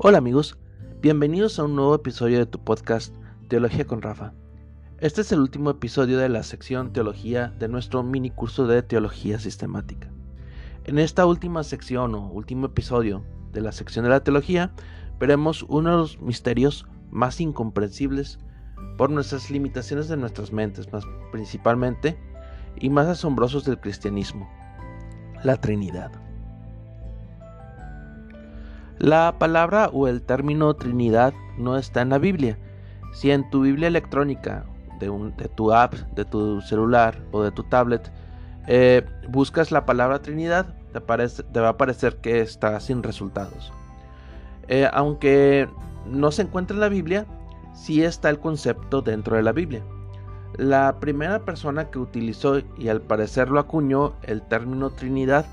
Hola amigos, bienvenidos a un nuevo episodio de tu podcast Teología con Rafa. Este es el último episodio de la sección Teología de nuestro mini curso de Teología Sistemática. En esta última sección o último episodio de la sección de la Teología, veremos uno de los misterios más incomprensibles por nuestras limitaciones de nuestras mentes, más principalmente, y más asombrosos del cristianismo, la Trinidad. La palabra o el término Trinidad no está en la Biblia. Si en tu Biblia electrónica, de, tu app, de tu celular o de tu tablet, eh, buscas la palabra Trinidad, te, va a parecer que está sin resultados. Eh, aunque no se encuentra en la Biblia, sí está el concepto dentro de la Biblia. La primera persona que utilizó y al parecer lo acuñó el término Trinidad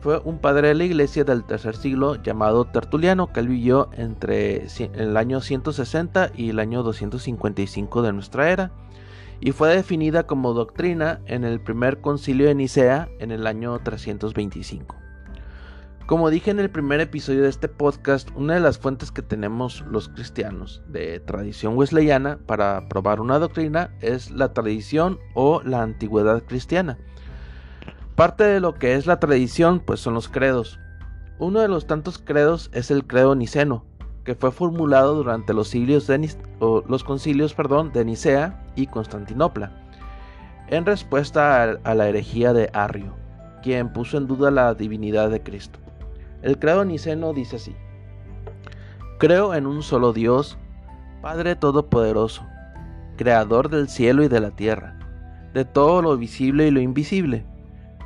fue un padre de la iglesia del tercer siglo llamado Tertuliano, que vivió entre el año 160 y el año 255 de nuestra era, y fue definida como doctrina en el primer concilio de Nicea en el año 325. Como dije en el primer episodio de este podcast, una de las fuentes que tenemos los cristianos de tradición wesleyana para probar una doctrina es la tradición o la antigüedad cristiana Parte de lo que es la tradición, pues son los credos. Uno de los tantos credos es el credo niceno, que fue formulado durante los, de los concilios de Nicea y Constantinopla, en respuesta a, a la herejía de Arrio, quien puso en duda la divinidad de Cristo. El credo niceno dice así, Creo en un solo Dios, Padre Todopoderoso, Creador del cielo y de la tierra, de todo lo visible y lo invisible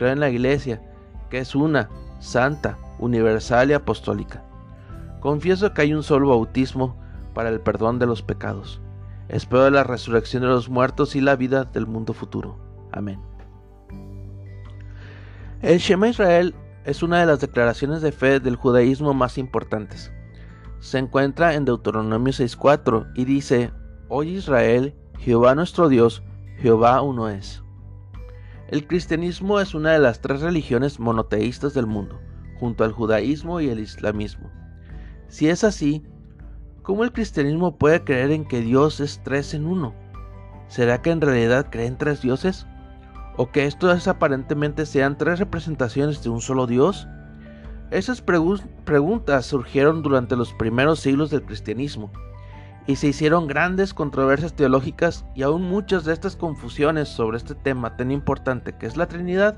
Creo en la Iglesia, que es una, santa, universal y apostólica. Confieso que hay un solo bautismo para el perdón de los pecados. Espero la resurrección de los muertos y la vida del mundo futuro. Amén. El Shema Israel es una de las declaraciones de fe del judaísmo más importantes. Se encuentra en Deuteronomio 6.4 y dice, Oye Israel, Jehová nuestro Dios, Jehová uno es. El cristianismo es una de las tres religiones monoteístas del mundo, junto al judaísmo y el islamismo. Si es así, ¿cómo el cristianismo puede creer en que Dios es tres en uno? ¿Será que en realidad creen tres dioses? ¿O que estos aparentemente sean tres representaciones de un solo Dios? Esas preguntas surgieron durante los primeros siglos del cristianismo y se hicieron grandes controversias teológicas y aún muchas de estas confusiones sobre este tema tan importante que es la Trinidad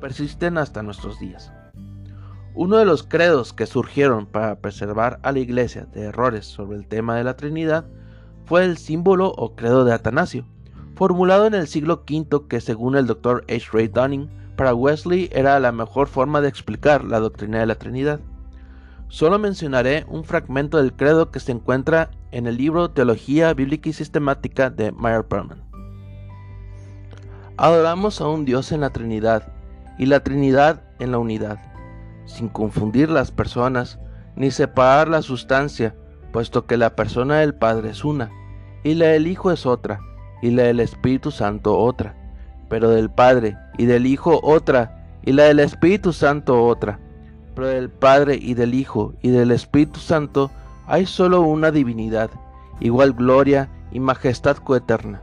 persisten hasta nuestros días. Uno de los credos que surgieron para preservar a la Iglesia de errores sobre el tema de la Trinidad fue el símbolo o credo de Atanasio, formulado en el siglo V que según el Dr. H. Ray Dunning, para Wesley era la mejor forma de explicar la doctrina de la Trinidad. Solo mencionaré un fragmento del credo que se encuentra en el libro Teología Bíblica y Sistemática de Meyer Perman. Adoramos a un Dios en la Trinidad y la Trinidad en la unidad, sin confundir las personas ni separar la sustancia, puesto que la persona del Padre es una, y la del Hijo es otra, y la del Espíritu Santo otra, pero del Padre y del Hijo otra, y la del Espíritu Santo otra, pero del Padre y del Hijo y del Espíritu Santo hay solo una divinidad, igual gloria y majestad coeterna.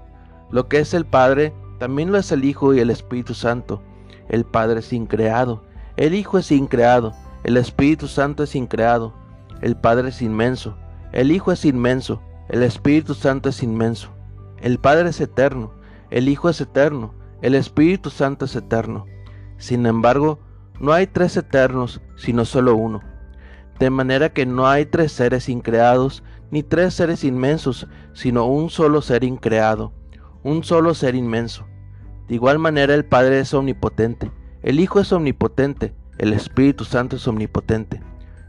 Lo que es el Padre, también lo es el Hijo y el Espíritu Santo. El Padre es increado, el Hijo es increado, el Espíritu Santo es increado, el Padre es inmenso, el Hijo es inmenso, el Espíritu Santo es inmenso, el Padre es eterno, el Hijo es eterno, el Espíritu Santo es eterno. Sin embargo, no hay tres eternos, sino solo uno. De manera que no hay tres seres increados, ni tres seres inmensos, sino un solo ser increado, un solo ser inmenso. De igual manera el Padre es omnipotente, el Hijo es omnipotente, el Espíritu Santo es omnipotente.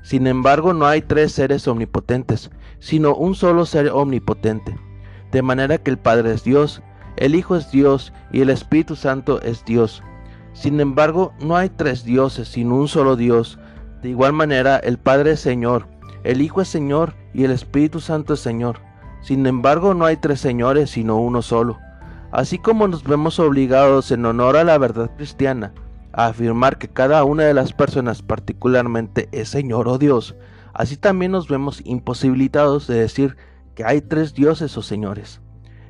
Sin embargo, no hay tres seres omnipotentes, sino un solo ser omnipotente. De manera que el Padre es Dios, el Hijo es Dios y el Espíritu Santo es Dios. Sin embargo, no hay tres dioses, sino un solo Dios. De igual manera, el Padre es Señor, el Hijo es Señor y el Espíritu Santo es Señor. Sin embargo, no hay tres señores, sino uno solo. Así como nos vemos obligados en honor a la verdad cristiana a afirmar que cada una de las personas particularmente es Señor o Dios, así también nos vemos imposibilitados de decir que hay tres dioses o señores.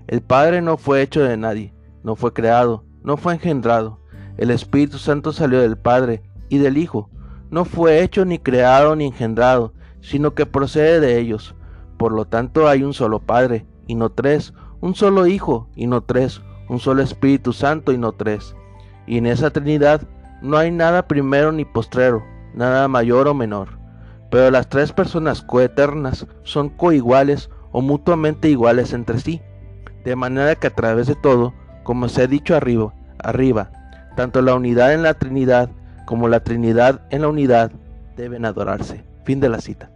El Padre no fue hecho de nadie, no fue creado, no fue engendrado. El Espíritu Santo salió del Padre y del Hijo, no fue hecho ni creado ni engendrado, sino que procede de ellos. Por lo tanto hay un solo Padre, y no tres, un solo Hijo, y no tres, un solo Espíritu Santo, y no tres y en esa Trinidad no hay nada primero ni postrero, nada mayor o menor. Pero las tres personas coeternas son coiguales o mutuamente iguales entre sí, de manera que a través de todo, como se ha dicho arriba, arriba, tanto la unidad en la Trinidad como la Trinidad en la unidad deben adorarse. Fin de la cita.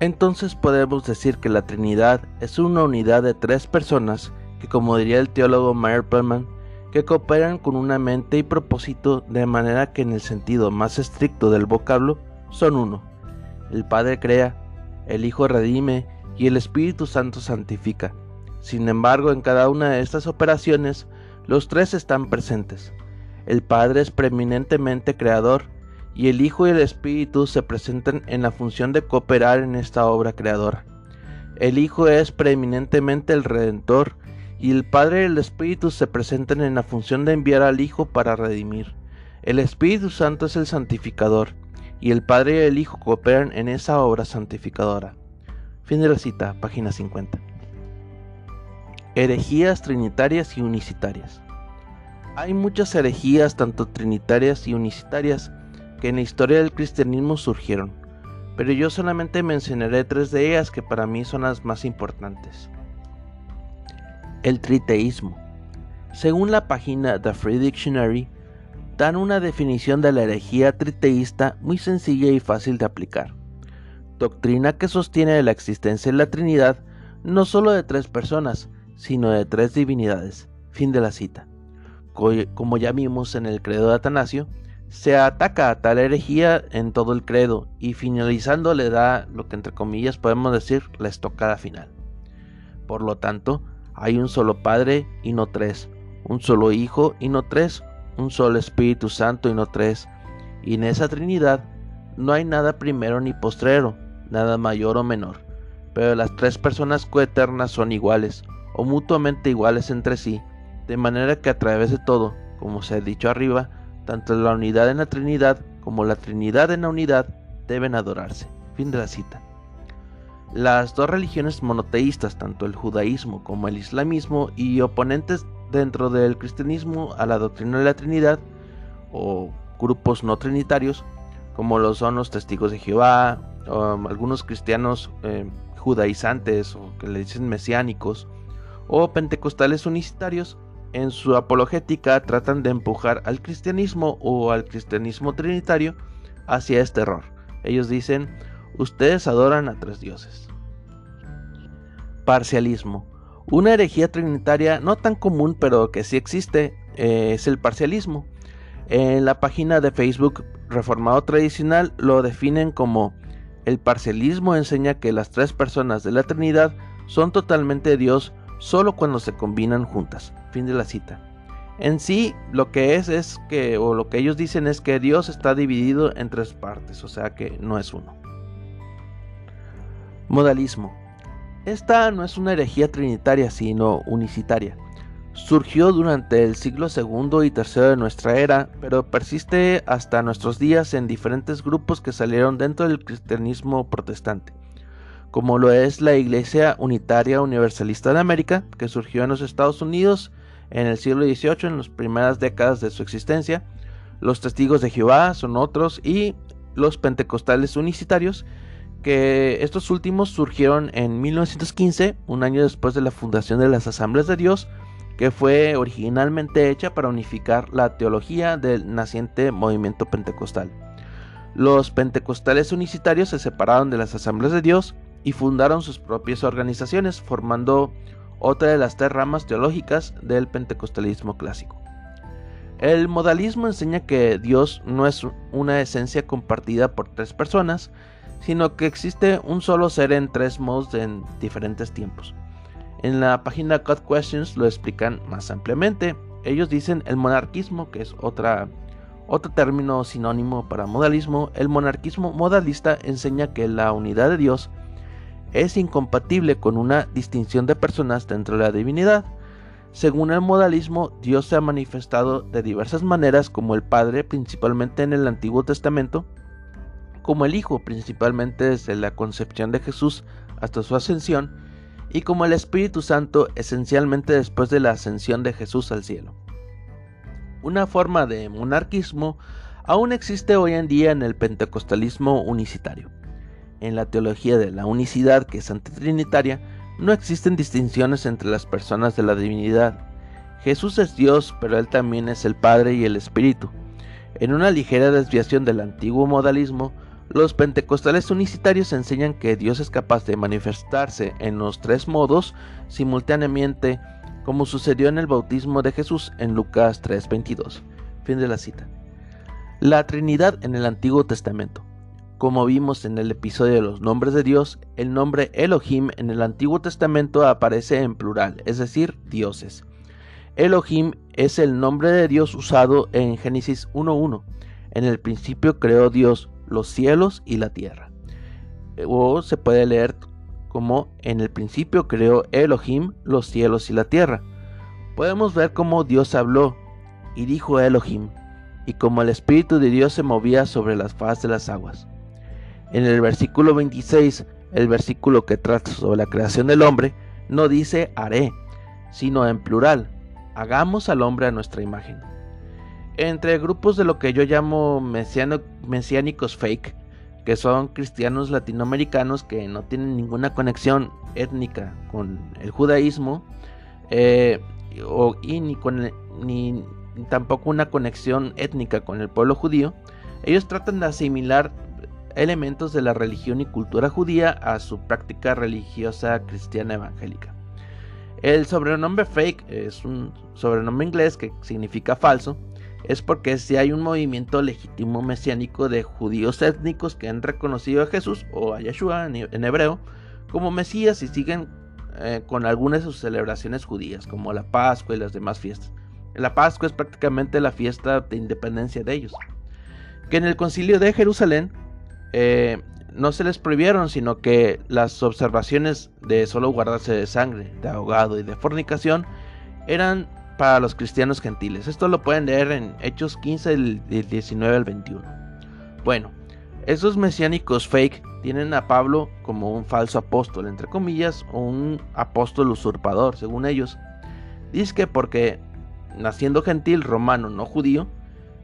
Entonces podemos decir que la Trinidad es una unidad de tres personas que, como diría el teólogo Meyer Perlman, que cooperan con una mente y propósito de manera que en el sentido más estricto del vocablo son uno. El Padre crea, el Hijo redime y el Espíritu Santo santifica. Sin embargo, en cada una de estas operaciones, los tres están presentes. El Padre es preeminentemente creador y el Hijo y el Espíritu se presentan en la función de cooperar en esta obra creadora. El Hijo es preeminentemente el Redentor y el Padre y el Espíritu se presentan en la función de enviar al Hijo para redimir. El Espíritu Santo es el santificador, y el Padre y el Hijo cooperan en esa obra santificadora. Fin de la cita, página 50. Herejías trinitarias y unicitarias. Hay muchas herejías, tanto trinitarias y unicitarias, que en la historia del cristianismo surgieron, pero yo solamente mencionaré tres de ellas que para mí son las más importantes. El triteísmo. Según la página The Free Dictionary, dan una definición de la herejía triteísta muy sencilla y fácil de aplicar. Doctrina que sostiene la existencia en la Trinidad no solo de tres personas, sino de tres divinidades. Fin de la cita. Como ya vimos en el credo de Atanasio, se ataca a tal herejía en todo el credo y finalizando le da lo que entre comillas podemos decir la estocada final. Por lo tanto, hay un solo Padre y no tres, un solo Hijo y no tres, un solo Espíritu Santo y no tres. Y en esa Trinidad no hay nada primero ni postrero, nada mayor o menor. Pero las tres personas coeternas son iguales, o mutuamente iguales entre sí, de manera que a través de todo, como se ha dicho arriba, tanto la unidad en la Trinidad como la Trinidad en la unidad deben adorarse. Fin de la cita. Las dos religiones monoteístas, tanto el judaísmo como el islamismo, y oponentes dentro del cristianismo a la doctrina de la Trinidad, o grupos no trinitarios, como lo son los testigos de Jehová, o algunos cristianos eh, judaizantes o que le dicen mesiánicos, o pentecostales unicitarios, en su apologética tratan de empujar al cristianismo o al cristianismo trinitario hacia este error. Ellos dicen, ustedes adoran a tres dioses. Parcialismo. Una herejía trinitaria no tan común pero que sí existe eh, es el parcialismo. En la página de Facebook Reformado Tradicional lo definen como el parcialismo enseña que las tres personas de la Trinidad son totalmente Dios solo cuando se combinan juntas. Fin de la cita. En sí, lo que es es que, o lo que ellos dicen es que Dios está dividido en tres partes, o sea que no es uno. Modalismo. Esta no es una herejía trinitaria, sino unicitaria. Surgió durante el siglo II y III de nuestra era, pero persiste hasta nuestros días en diferentes grupos que salieron dentro del cristianismo protestante, como lo es la Iglesia Unitaria Universalista de América, que surgió en los Estados Unidos en el siglo XVIII, en las primeras décadas de su existencia, los Testigos de Jehová son otros, y los Pentecostales Unicitarios, que estos últimos surgieron en 1915, un año después de la fundación de las Asambleas de Dios, que fue originalmente hecha para unificar la teología del naciente movimiento pentecostal. Los pentecostales unicitarios se separaron de las asambleas de Dios y fundaron sus propias organizaciones, formando otra de las tres ramas teológicas del pentecostalismo clásico. El modalismo enseña que Dios no es una esencia compartida por tres personas, sino que existe un solo ser en tres modos en diferentes tiempos. En la página Cut Questions lo explican más ampliamente. Ellos dicen el monarquismo, que es otra, otro término sinónimo para modalismo. El monarquismo modalista enseña que la unidad de Dios es incompatible con una distinción de personas dentro de la divinidad. Según el modalismo, Dios se ha manifestado de diversas maneras como el Padre, principalmente en el Antiguo Testamento, como el Hijo, principalmente desde la concepción de Jesús hasta su ascensión, y como el Espíritu Santo esencialmente después de la ascensión de Jesús al cielo. Una forma de monarquismo aún existe hoy en día en el pentecostalismo unicitario. En la teología de la unicidad, que es antitrinitaria, no existen distinciones entre las personas de la divinidad. Jesús es Dios, pero Él también es el Padre y el Espíritu. En una ligera desviación del antiguo modalismo, los pentecostales unicitarios enseñan que Dios es capaz de manifestarse en los tres modos simultáneamente, como sucedió en el bautismo de Jesús en Lucas 3:22. Fin de la cita. La Trinidad en el Antiguo Testamento. Como vimos en el episodio de los nombres de Dios, el nombre Elohim en el Antiguo Testamento aparece en plural, es decir, dioses. Elohim es el nombre de Dios usado en Génesis 1.1. En el principio creó Dios los cielos y la tierra. O se puede leer como en el principio creó Elohim los cielos y la tierra. Podemos ver cómo Dios habló y dijo Elohim, y como el Espíritu de Dios se movía sobre las faz de las aguas. En el versículo 26, el versículo que trata sobre la creación del hombre, no dice haré, sino en plural, hagamos al hombre a nuestra imagen. Entre grupos de lo que yo llamo mesiánicos fake, que son cristianos latinoamericanos que no tienen ninguna conexión étnica con el judaísmo, eh, o, y ni, tampoco una conexión étnica con el pueblo judío, ellos tratan de asimilar elementos de la religión y cultura judía a su práctica religiosa cristiana evangélica. El sobrenombre fake es un sobrenombre inglés que significa falso, es porque si hay un movimiento legítimo mesiánico de judíos étnicos que han reconocido a Jesús o a Yeshua en hebreo como Mesías y siguen eh, con algunas de sus celebraciones judías, como la Pascua y las demás fiestas. La Pascua es prácticamente la fiesta de independencia de ellos. Que en el concilio de Jerusalén eh, no se les prohibieron, sino que las observaciones de solo guardarse de sangre, de ahogado y de fornicación eran para los cristianos gentiles. Esto lo pueden leer en Hechos 15 del 19 al 21. Bueno, esos mesiánicos fake tienen a Pablo como un falso apóstol, entre comillas, o un apóstol usurpador, según ellos. Dice que porque, naciendo gentil romano, no judío,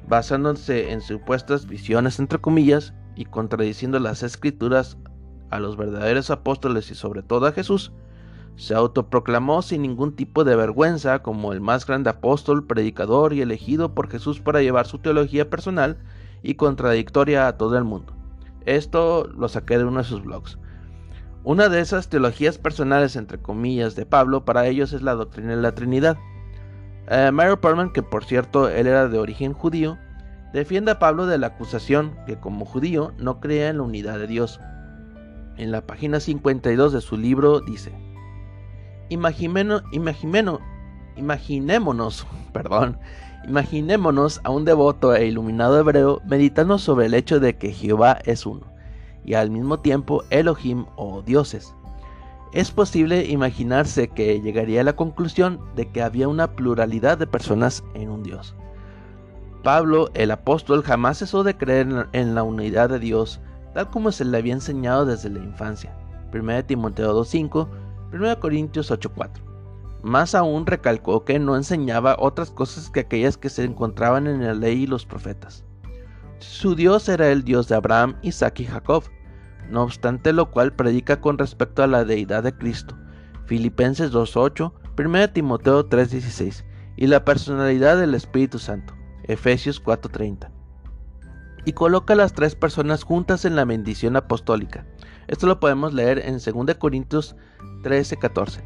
basándose en supuestas visiones, entre comillas, y contradiciendo las escrituras a los verdaderos apóstoles y sobre todo a Jesús, se autoproclamó sin ningún tipo de vergüenza como el más grande apóstol, predicador y elegido por Jesús para llevar su teología personal y contradictoria a todo el mundo. Esto lo saqué de uno de sus blogs. Una de esas teologías personales, entre comillas, de Pablo para ellos es la doctrina de la Trinidad. Eh, Mario Perman, que por cierto él era de origen judío, defiende a Pablo de la acusación que como judío no creía en la unidad de Dios. En la página 52 de su libro dice, imaginémonos, perdón, imaginémonos a un devoto e iluminado hebreo meditando sobre el hecho de que Jehová es uno, y al mismo tiempo Elohim o dioses. es posible imaginarse que llegaría a la conclusión de que había una pluralidad de personas en un Dios. Pablo, el apóstol, jamás cesó de creer en la unidad de Dios, tal como se le había enseñado desde la infancia. 1 Timoteo 2.5, 1 Corintios 8.4. Más aún recalcó que no enseñaba otras cosas que aquellas que se encontraban en la ley y los profetas. Su Dios era el Dios de Abraham, Isaac y Jacob, no obstante lo cual predica con respecto a la deidad de Cristo, Filipenses 2.8, 1 Timoteo 3.16, y la personalidad del Espíritu Santo, Efesios 4.30. Y coloca a las tres personas juntas en la bendición apostólica. Esto lo podemos leer en 2 Corintios 13.14.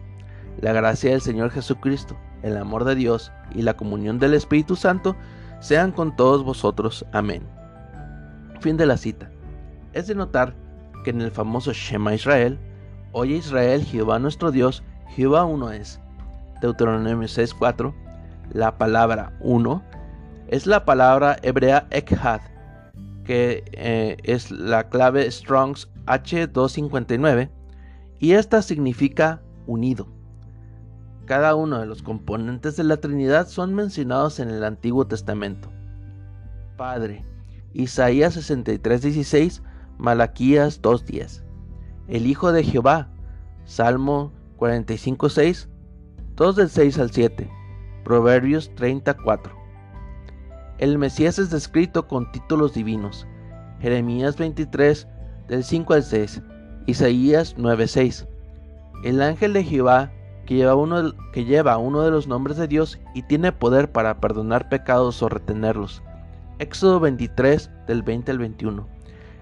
La gracia del Señor Jesucristo, el amor de Dios y la comunión del Espíritu Santo sean con todos vosotros. Amén. Fin de la cita. Es de notar que en el famoso Shema Israel, Oye Israel, Jehová nuestro Dios, Jehová uno es. Deuteronomio 6.4, la palabra uno es la palabra hebrea Echad, que eh, es la clave Strongs H259, y esta significa unido. Cada uno de los componentes de la Trinidad son mencionados en el Antiguo Testamento. Padre, Isaías 63.16, Malaquías 2.10. El Hijo de Jehová, Salmo 45.6, 2 del 6 al 7, Proverbios 34. El Mesías es descrito con títulos divinos, Jeremías 23 del 5 al 6, Isaías 9.6. El ángel de Jehová que lleva, uno, que lleva uno de los nombres de Dios y tiene poder para perdonar pecados o retenerlos. Éxodo 23 del 20 al 21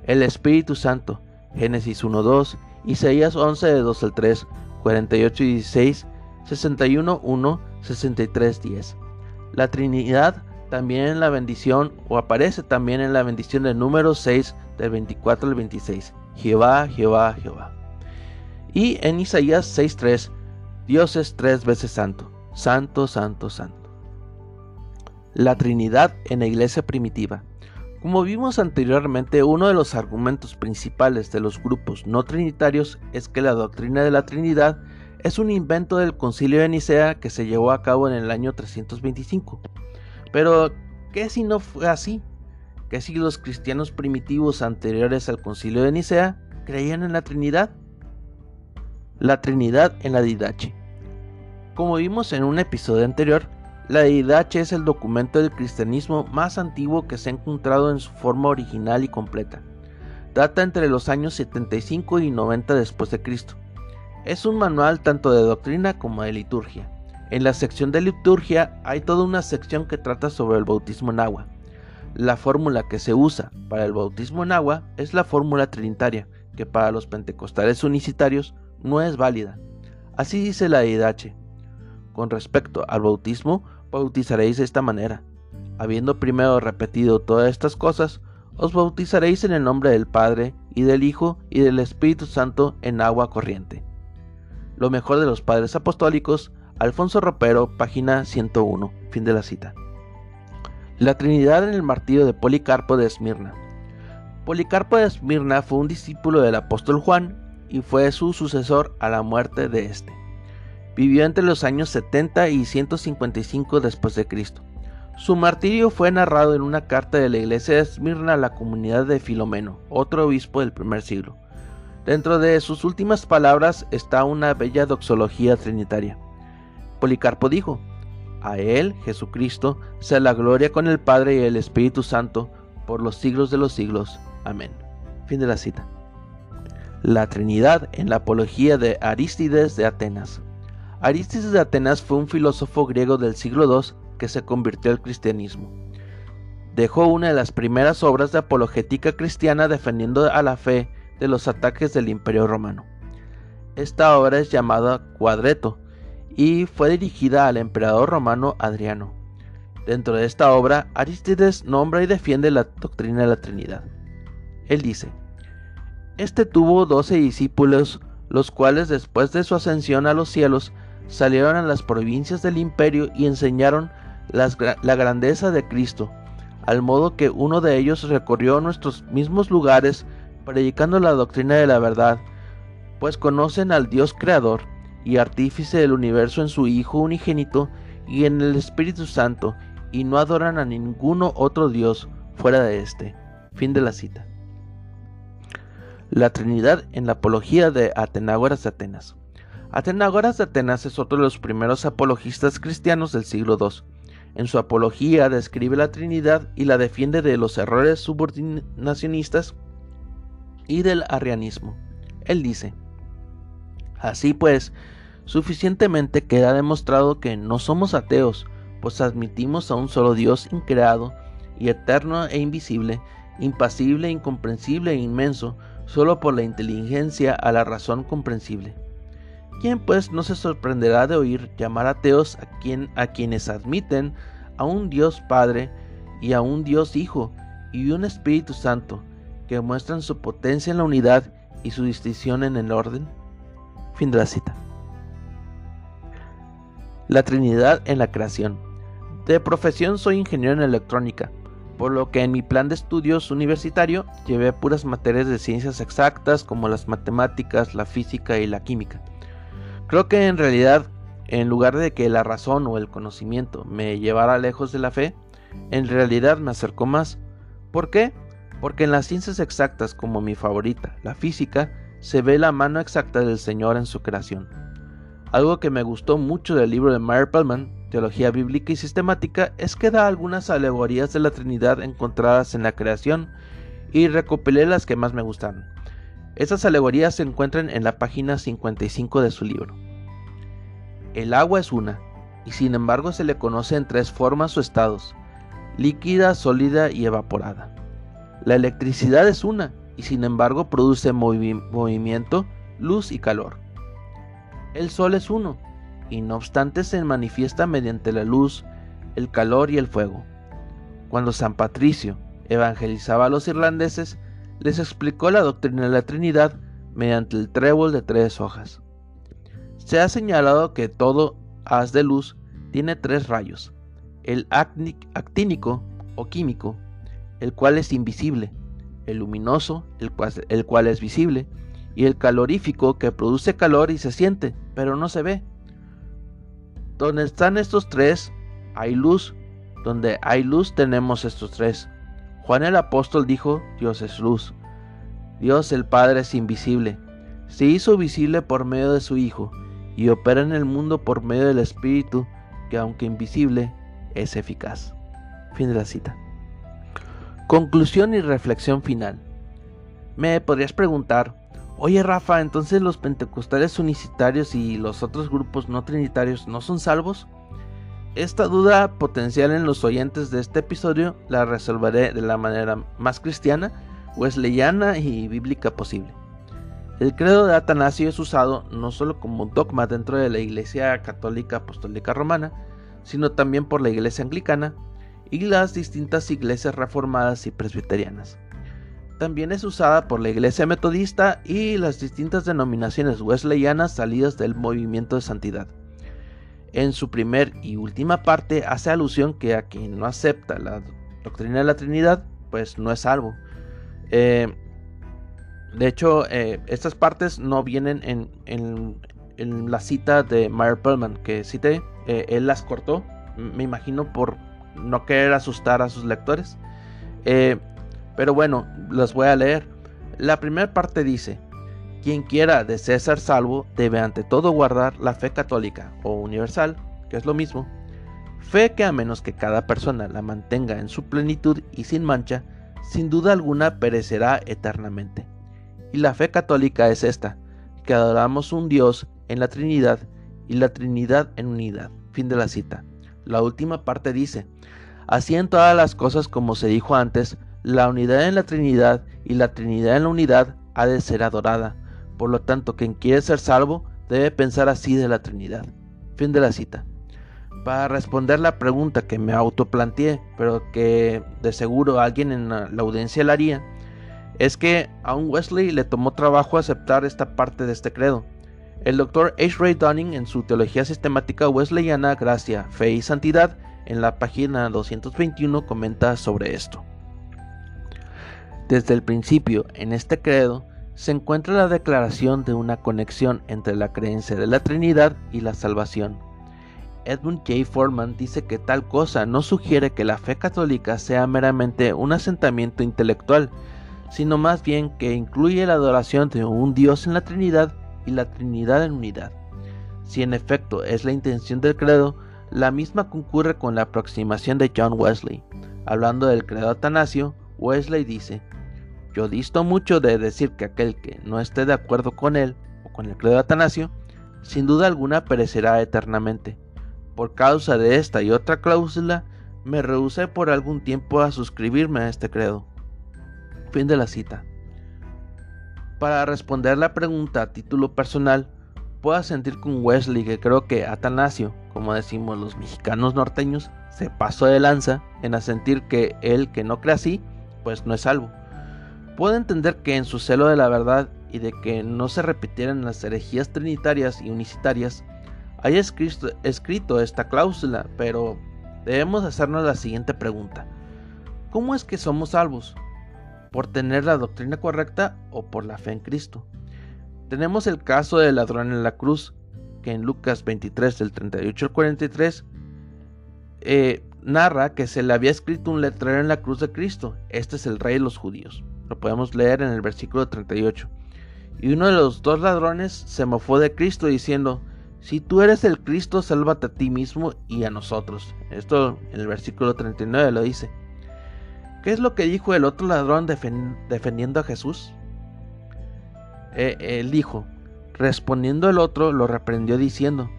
el Espíritu Santo, Génesis 1.2, Isaías 11 de 2 al 3, 48 y 16, 61, 1, 63, 10. La Trinidad también en la bendición o aparece también en la bendición del número 6 del 24 al 26. Jehová, Jehová, Jehová. Y en Isaías 6.3, Dios es tres veces santo, santo, santo, santo. La Trinidad en la iglesia primitiva. Como vimos anteriormente, uno de los argumentos principales de los grupos no trinitarios es que la doctrina de la Trinidad es un invento del concilio de Nicea que se llevó a cabo en el año 325. Pero, ¿qué si no fue así? ¿Qué si los cristianos primitivos anteriores al concilio de Nicea creían en la Trinidad? La Trinidad en la Didache. Como vimos en un episodio anterior, la Didache es el documento del cristianismo más antiguo que se ha encontrado en su forma original y completa. Data entre los años 75 y 90 después de Cristo. Es un manual tanto de doctrina como de liturgia. En la sección de liturgia hay toda una sección que trata sobre el bautismo en agua. La fórmula que se usa para el bautismo en agua es la fórmula trinitaria, que para los pentecostales unicitarios no es válida. Así dice la Didache. Con respecto al bautismo, bautizaréis de esta manera. Habiendo primero repetido todas estas cosas, os bautizaréis en el nombre del Padre, y del Hijo, y del Espíritu Santo en agua corriente. Lo mejor de los padres apostólicos, Alfonso Ropero, página 101, fin de la cita. La Trinidad en el martirio de Policarpo de Esmirna. Policarpo de Esmirna fue un discípulo del apóstol Juan y fue su sucesor a la muerte de este. Vivió entre los años 70 y 155 después de Cristo. Su martirio fue narrado en una carta de la iglesia de Esmirna a la comunidad de Filomeno, otro obispo del primer siglo. Dentro de sus últimas palabras está una bella doxología trinitaria. Policarpo dijo, A él, Jesucristo, sea la gloria con el Padre y el Espíritu Santo, por los siglos de los siglos. Amén. Fin de la cita. La Trinidad en la apología de Arístides de Atenas. Aristis de Atenas fue un filósofo griego del siglo II que se convirtió al cristianismo. Dejó una de las primeras obras de apologética cristiana defendiendo a la fe de los ataques del imperio romano. Esta obra es llamada Cuadreto y fue dirigida al emperador romano Adriano. Dentro de esta obra, Aristides nombra y defiende la doctrina de la Trinidad. Él dice, Este tuvo doce discípulos, los cuales después de su ascensión a los cielos salieron a las provincias del imperio y enseñaron la grandeza de Cristo, al modo que uno de ellos recorrió nuestros mismos lugares predicando la doctrina de la verdad, pues conocen al Dios creador y artífice del universo en su Hijo unigénito y en el Espíritu Santo, y no adoran a ninguno otro Dios fuera de este. Fin de la cita. La Trinidad en la apología de Atenágoras de Atenas. Atenágoras de Atenas es otro de los primeros apologistas cristianos del siglo II. En su apología describe la Trinidad y la defiende de los errores subordinacionistas y del arrianismo. Él dice, Así pues, suficientemente queda demostrado que no somos ateos, pues admitimos a un solo Dios increado y eterno e invisible, impasible, incomprensible e inmenso, solo por la inteligencia a la razón comprensible. ¿Quién pues no se sorprenderá de oír llamar ateos a, quien, a quienes admiten a un Dios Padre y a un Dios Hijo y un Espíritu Santo, que muestran su potencia en la unidad y su distinción en el orden? Fin de la cita. La Trinidad en la creación. De profesión soy ingeniero en electrónica, por lo que en mi plan de estudios universitario llevé puras materias de ciencias exactas como las matemáticas, la física y la química. Creo que en realidad, en lugar de que la razón o el conocimiento me llevara lejos de la fe, en realidad me acercó más. ¿Por qué? Porque en las ciencias exactas como mi favorita, la física, se ve la mano exacta del Señor en su creación. Algo que me gustó mucho del libro de Meyer Pellman Teología Bíblica y Sistemática es que da algunas alegorías de la Trinidad encontradas en la creación y recopilé las que más me gustaron. Esas alegorías se encuentran en la página 55 de su libro. El agua es una, y sin embargo se le conoce en tres formas o estados, líquida, sólida y evaporada. La electricidad es una, y sin embargo produce movimiento, luz y calor. El sol es uno, y no obstante se manifiesta mediante la luz, el calor y el fuego. Cuando San Patricio evangelizaba a los irlandeses, les explicó la doctrina de la Trinidad mediante el trébol de tres hojas. Se ha señalado que todo haz de luz tiene tres rayos, el actínico o químico, el cual es invisible, el luminoso, el cual, el cual es visible, y el calorífico que produce calor y se siente, pero no se ve. Donde están estos tres, hay luz. Donde hay luz tenemos estos tres. Juan el apóstol dijo, Dios es luz. Dios el Padre es invisible. Se hizo visible por medio de su Hijo y opera en el mundo por medio del Espíritu, que aunque invisible, es eficaz. Fin de la cita. Conclusión y reflexión final. Me podrías preguntar, Oye Rafa, entonces los pentecostales unicitarios y los otros grupos no trinitarios no son salvos? Esta duda potencial en los oyentes de este episodio la resolveré de la manera más cristiana, wesleyana y bíblica posible. El credo de Atanasio es usado no solo como dogma dentro de la Iglesia Católica Apostólica Romana, sino también por la Iglesia Anglicana y las distintas iglesias reformadas y presbiterianas. También es usada por la Iglesia Metodista y las distintas denominaciones wesleyanas salidas del movimiento de santidad. En su primer y última parte hace alusión que a quien no acepta la doctrina de la Trinidad, pues no es salvo. Eh, de hecho, eh, estas partes no vienen en, la cita de Meyer Perlman que cité. Eh, él las cortó, me imagino por no querer asustar a sus lectores. Pero bueno, las voy a leer. La primera parte dice, quien quiera de ser salvo debe ante todo guardar la fe católica o universal, que es lo mismo, fe que a menos que cada persona la mantenga en su plenitud y sin mancha, sin duda alguna perecerá eternamente. Y la fe católica es esta, que adoramos un Dios en la Trinidad y la Trinidad en unidad. Fin de la cita. La última parte dice, así en todas las cosas como se dijo antes, la unidad en la Trinidad y la Trinidad en la unidad ha de ser adorada. Por lo tanto, quien quiere ser salvo debe pensar así de la Trinidad. Fin de la cita. Para responder la pregunta que me autoplanteé, pero que de seguro alguien en la audiencia la haría, es que a un Wesley le tomó trabajo aceptar esta parte de este credo. El doctor H. Ray Dunning en su Teología Sistemática Wesleyana, Gracia, Fe y Santidad, en la página 221 comenta sobre esto. Desde el principio, en este credo, se encuentra la declaración de una conexión entre la creencia de la Trinidad y la salvación. Edmund J. Foreman dice que tal cosa no sugiere que la fe católica sea meramente un asentamiento intelectual, sino más bien que incluye la adoración de un Dios en la Trinidad y la Trinidad en unidad. Si en efecto es la intención del credo, la misma concurre con la aproximación de John Wesley. Hablando del credo Atanasio, Wesley dice, yo disto mucho de decir que aquel que no esté de acuerdo con él o con el credo Atanasio, sin duda alguna perecerá eternamente. Por causa de esta y otra cláusula, me rehusé por algún tiempo a suscribirme a este credo. Fin de la cita. Para responder la pregunta a título personal, puedo sentir con Wesley que creo que Atanasio, como decimos los mexicanos norteños, se pasó de lanza en asentir que él que no cree así, pues no es salvo. Puedo entender que en su celo de la verdad y de que no se repitieran las herejías trinitarias y unicitarias, haya escrito esta cláusula, pero debemos hacernos la siguiente pregunta. ¿Cómo es que somos salvos? ¿Por tener la doctrina correcta o por la fe en Cristo? Tenemos el caso del ladrón en la cruz, que en Lucas 23 del 38 al 43 eh, narra que se le había escrito un letrero en la cruz de Cristo. Este es el rey de los judíos. Lo podemos leer en el versículo 38. Y uno de los dos ladrones se mofó de Cristo diciendo, si tú eres el Cristo, sálvate a ti mismo y a nosotros. Esto en el versículo 39 lo dice. ¿Qué es lo que dijo el otro ladrón defendiendo a Jesús? Eh, él dijo, respondiendo el otro, lo reprendió diciendo,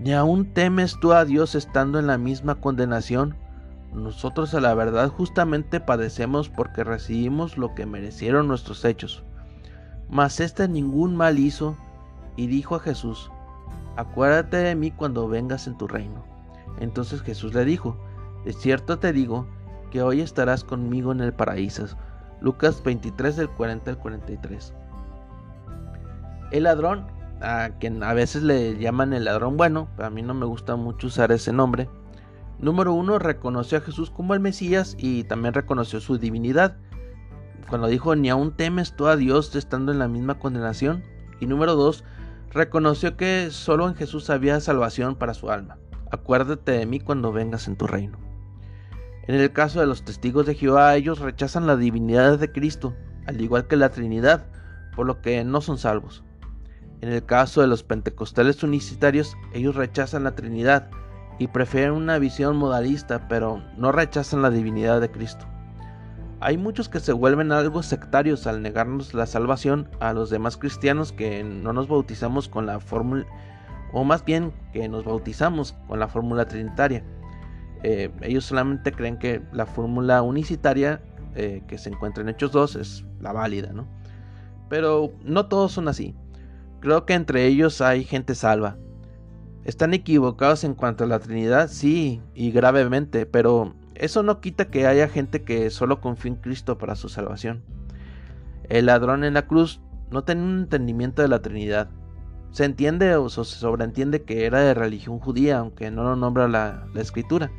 ¿ni aún temes tú a Dios estando en la misma condenación? Nosotros a la verdad justamente padecemos porque recibimos lo que merecieron nuestros hechos. Mas éste ningún mal hizo y dijo a Jesús, acuérdate de mí cuando vengas en tu reino. Entonces Jesús le dijo, de cierto te digo que hoy estarás conmigo en el paraíso. Lucas 23 del 40 al 43. El ladrón, a quien a veces le llaman el ladrón bueno, pero a mí no me gusta mucho usar ese nombre, Número uno, reconoció a Jesús como el Mesías y también reconoció su divinidad. Cuando dijo, ni aún temes tú a Dios estando en la misma condenación. Y número dos, reconoció que solo en Jesús había salvación para su alma. Acuérdate de mí cuando vengas en tu reino. En el caso de los testigos de Jehová, ellos rechazan la divinidad de Cristo, al igual que la Trinidad, por lo que no son salvos. En el caso de los pentecostales unicitarios, ellos rechazan la Trinidad, y prefieren una visión modalista, pero no rechazan la divinidad de Cristo. Hay muchos que se vuelven algo sectarios al negarnos la salvación a los demás cristianos que no nos bautizamos con la fórmula, o más bien que nos bautizamos con la fórmula trinitaria. Eh, ellos solamente creen que la fórmula unicitaria eh, que se encuentra en Hechos 2 es la válida, ¿no? Pero no todos son así. Creo que entre ellos hay gente salva, están equivocados en cuanto a la Trinidad, sí, y gravemente, pero eso no quita que haya gente que solo confía en Cristo para su salvación. El ladrón en la cruz no tenía un entendimiento de la Trinidad. Se entiende o se sobreentiende que era de religión judía, aunque no lo nombra la, escritura.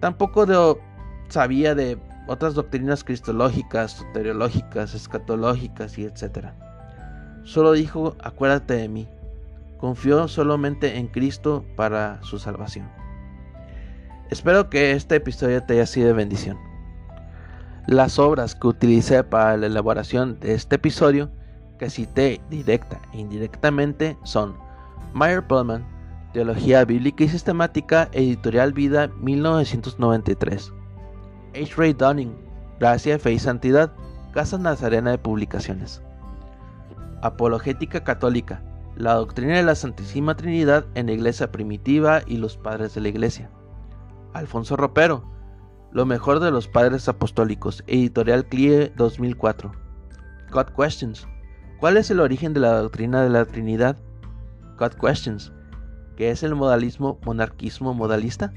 Tampoco sabía de otras doctrinas cristológicas, soteriológicas, escatológicas y etc. Solo dijo, acuérdate de mí confió solamente en Cristo para su salvación. Espero que este episodio te haya sido de bendición. Las obras que utilicé para la elaboración de este episodio, que cité directa e indirectamente, son Meyer Pullman, Teología Bíblica y Sistemática, Editorial Vida 1993. H. Ray Dunning, Gracia, Fe y Santidad, Casa Nazarena de Publicaciones. Apologética Católica, la doctrina de la Santísima Trinidad en la Iglesia primitiva y los padres de la Iglesia. Alfonso Ropero, Lo mejor de los padres apostólicos, editorial CLIE 2004. God Questions, ¿cuál es el origen de la doctrina de la Trinidad? God Questions, ¿qué es el modalismo monarquismo modalista?